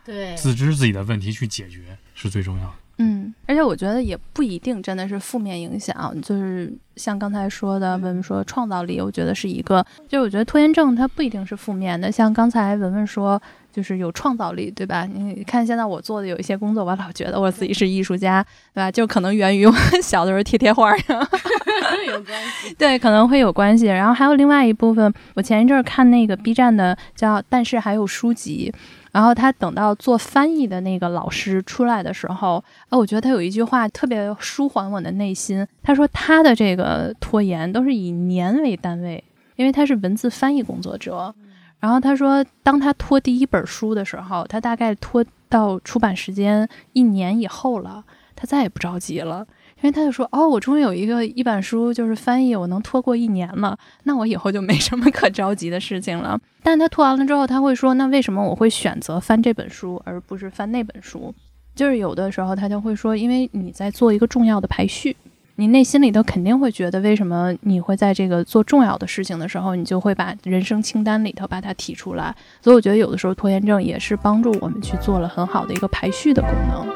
对，自知自己的问题去解决是最重要的。嗯，而且我觉得也不一定真的是负面影响，就是像刚才说的，文文说创造力，我觉得是一个，就我觉得拖延症它不一定是负面的，像刚才文文说。就是有创造力，对吧？你看现在我做的有一些工作，我老觉得我自己是艺术家，对吧？就可能源于我 小的时候贴贴画呀，有关系。对，可能会有关系。然后还有另外一部分，我前一阵儿看那个 B 站的叫，但是还有书籍。然后他等到做翻译的那个老师出来的时候，啊，我觉得他有一句话特别舒缓我的内心。他说他的这个拖延都是以年为单位，因为他是文字翻译工作者。然后他说，当他拖第一本书的时候，他大概拖到出版时间一年以后了，他再也不着急了，因为他就说，哦，我终于有一个一本书就是翻译，我能拖过一年了，那我以后就没什么可着急的事情了。但他拖完了之后，他会说，那为什么我会选择翻这本书而不是翻那本书？就是有的时候他就会说，因为你在做一个重要的排序。你内心里头肯定会觉得，为什么你会在这个做重要的事情的时候，你就会把人生清单里头把它提出来？所以我觉得有的时候拖延症也是帮助我们去做了很好的一个排序的功能。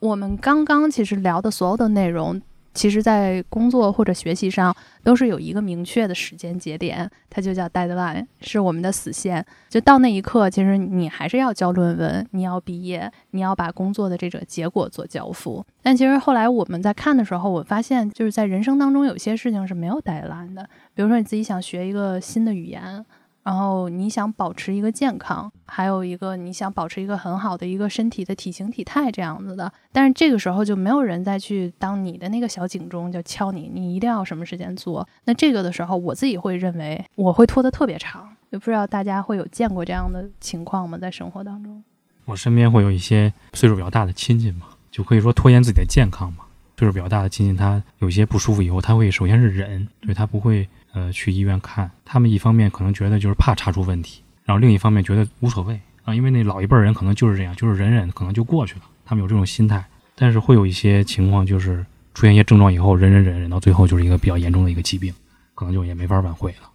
我们刚刚其实聊的所有的内容。其实，在工作或者学习上，都是有一个明确的时间节点，它就叫 deadline，是我们的死线。就到那一刻，其实你还是要交论文，你要毕业，你要把工作的这个结果做交付。但其实后来我们在看的时候，我发现就是在人生当中，有些事情是没有 deadline 的。比如说，你自己想学一个新的语言。然后你想保持一个健康，还有一个你想保持一个很好的一个身体的体型体态这样子的。但是这个时候就没有人再去当你的那个小警钟，就敲你，你一定要什么时间做。那这个的时候，我自己会认为我会拖得特别长。也不知道大家会有见过这样的情况吗？在生活当中，我身边会有一些岁数比较大的亲戚嘛，就可以说拖延自己的健康嘛。岁数比较大的亲戚，他有些不舒服以后，他会首先是忍，对他不会。呃，去医院看他们，一方面可能觉得就是怕查出问题，然后另一方面觉得无所谓啊，因为那老一辈人可能就是这样，就是忍忍可能就过去了，他们有这种心态。但是会有一些情况，就是出现一些症状以后，忍忍忍忍到最后就是一个比较严重的一个疾病，可能就也没法挽回了。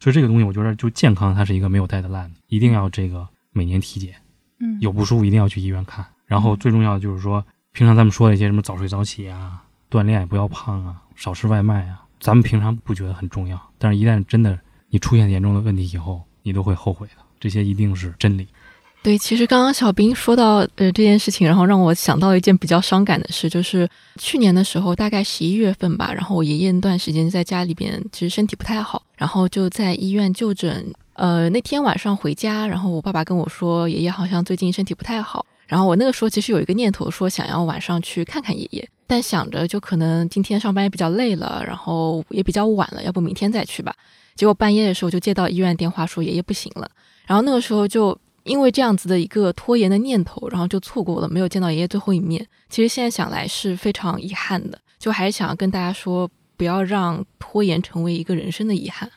所以这个东西，我觉得就健康，它是一个没有带的烂的，一定要这个每年体检，嗯，有不舒服一定要去医院看。然后最重要的就是说，平常咱们说的一些什么早睡早起啊，锻炼不要胖啊，少吃外卖啊。咱们平常不觉得很重要，但是一旦真的你出现严重的问题以后，你都会后悔的。这些一定是真理。对，其实刚刚小兵说到呃这件事情，然后让我想到一件比较伤感的事，就是去年的时候，大概十一月份吧，然后我爷爷那段时间在家里边其实身体不太好，然后就在医院就诊。呃，那天晚上回家，然后我爸爸跟我说，爷爷好像最近身体不太好。然后我那个时候其实有一个念头，说想要晚上去看看爷爷，但想着就可能今天上班也比较累了，然后也比较晚了，要不明天再去吧。结果半夜的时候就接到医院电话说爷爷不行了，然后那个时候就因为这样子的一个拖延的念头，然后就错过了没有见到爷爷最后一面。其实现在想来是非常遗憾的，就还是想要跟大家说，不要让拖延成为一个人生的遗憾。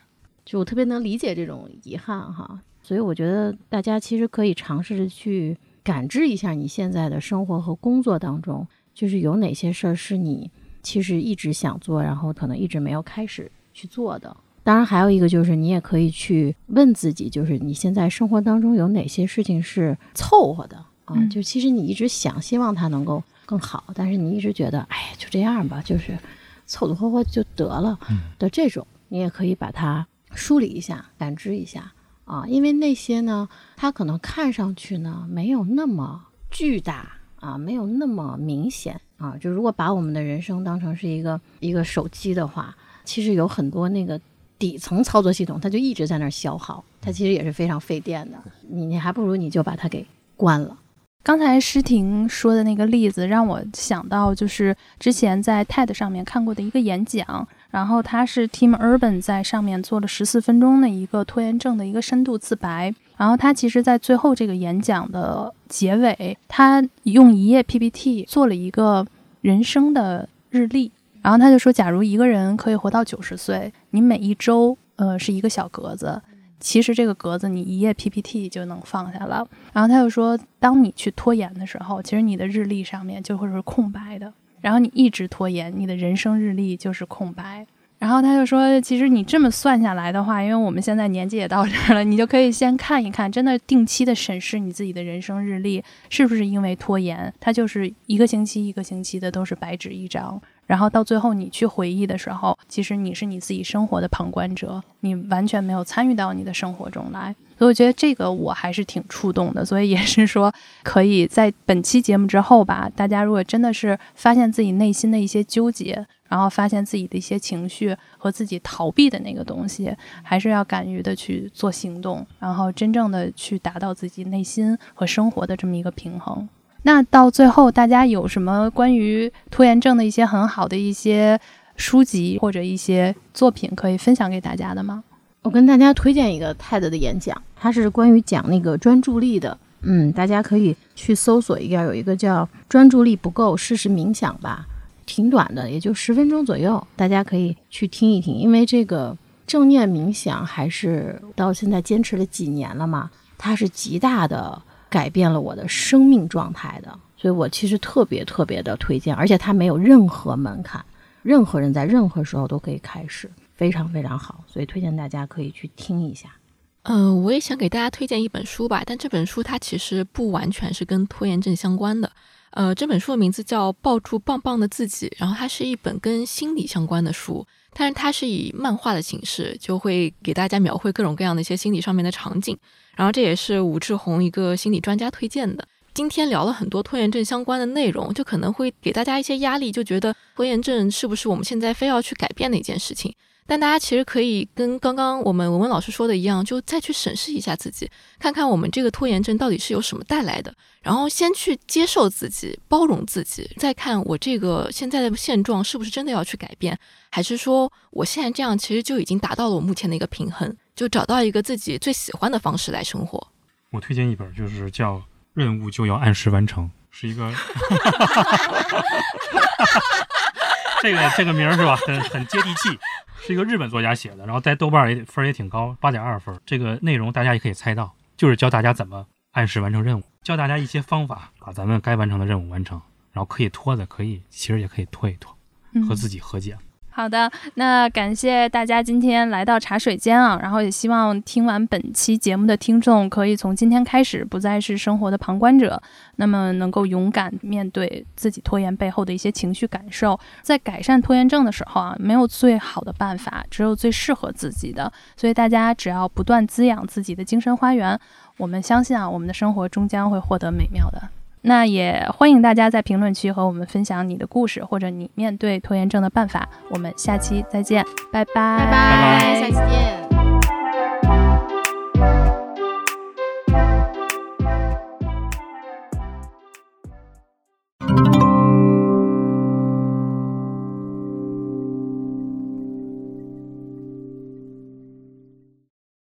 就我特别能理解这种遗憾哈，所以我觉得大家其实可以尝试着去。感知一下你现在的生活和工作当中，就是有哪些事儿是你其实一直想做，然后可能一直没有开始去做的。当然，还有一个就是你也可以去问自己，就是你现在生活当中有哪些事情是凑合的啊？就其实你一直想希望它能够更好，但是你一直觉得，哎，就这样吧，就是凑凑合合就得了的这种，你也可以把它梳理一下，感知一下。啊，因为那些呢，它可能看上去呢没有那么巨大啊，没有那么明显啊。就如果把我们的人生当成是一个一个手机的话，其实有很多那个底层操作系统，它就一直在那儿消耗，它其实也是非常费电的。你你还不如你就把它给关了。刚才诗婷说的那个例子让我想到，就是之前在 TED 上面看过的一个演讲。然后他是 Tim Urban 在上面做了十四分钟的一个拖延症的一个深度自白。然后他其实，在最后这个演讲的结尾，他用一页 PPT 做了一个人生的日历。然后他就说，假如一个人可以活到九十岁，你每一周呃是一个小格子，其实这个格子你一页 PPT 就能放下了。然后他就说，当你去拖延的时候，其实你的日历上面就会是空白的。然后你一直拖延，你的人生日历就是空白。然后他就说，其实你这么算下来的话，因为我们现在年纪也到这儿了，你就可以先看一看，真的定期的审视你自己的人生日历，是不是因为拖延，它就是一个星期一个星期的都是白纸一张。然后到最后你去回忆的时候，其实你是你自己生活的旁观者，你完全没有参与到你的生活中来。所以我觉得这个我还是挺触动的。所以也是说，可以在本期节目之后吧，大家如果真的是发现自己内心的一些纠结，然后发现自己的一些情绪和自己逃避的那个东西，还是要敢于的去做行动，然后真正的去达到自己内心和生活的这么一个平衡。那到最后，大家有什么关于拖延症的一些很好的一些书籍或者一些作品可以分享给大家的吗？我跟大家推荐一个 TED 的演讲，它是关于讲那个专注力的。嗯，大家可以去搜索一下，有一个叫“专注力不够，试试冥想吧”，挺短的，也就十分钟左右，大家可以去听一听。因为这个正念冥想还是到现在坚持了几年了嘛，它是极大的。改变了我的生命状态的，所以我其实特别特别的推荐，而且它没有任何门槛，任何人在任何时候都可以开始，非常非常好，所以推荐大家可以去听一下。嗯，我也想给大家推荐一本书吧，但这本书它其实不完全是跟拖延症相关的。呃，这本书的名字叫《抱住棒棒的自己》，然后它是一本跟心理相关的书，但是它是以漫画的形式，就会给大家描绘各种各样的一些心理上面的场景。然后这也是武志红一个心理专家推荐的。今天聊了很多拖延症相关的内容，就可能会给大家一些压力，就觉得拖延症是不是我们现在非要去改变的一件事情？但大家其实可以跟刚刚我们文文老师说的一样，就再去审视一下自己，看看我们这个拖延症到底是由什么带来的，然后先去接受自己，包容自己，再看我这个现在的现状是不是真的要去改变，还是说我现在这样其实就已经达到了我目前的一个平衡，就找到一个自己最喜欢的方式来生活。我推荐一本，就是叫《任务就要按时完成》，是一个。这个这个名儿是吧？很很接地气，是一个日本作家写的，然后在豆瓣也分也挺高，八点二分。这个内容大家也可以猜到，就是教大家怎么按时完成任务，教大家一些方法，把咱们该完成的任务完成，然后可以拖的可以，其实也可以拖一拖，和自己和解。好的，那感谢大家今天来到茶水间啊，然后也希望听完本期节目的听众可以从今天开始不再是生活的旁观者，那么能够勇敢面对自己拖延背后的一些情绪感受，在改善拖延症的时候啊，没有最好的办法，只有最适合自己的，所以大家只要不断滋养自己的精神花园，我们相信啊，我们的生活终将会获得美妙的。那也欢迎大家在评论区和我们分享你的故事，或者你面对拖延症的办法。我们下期再见，拜拜，拜拜，下期见。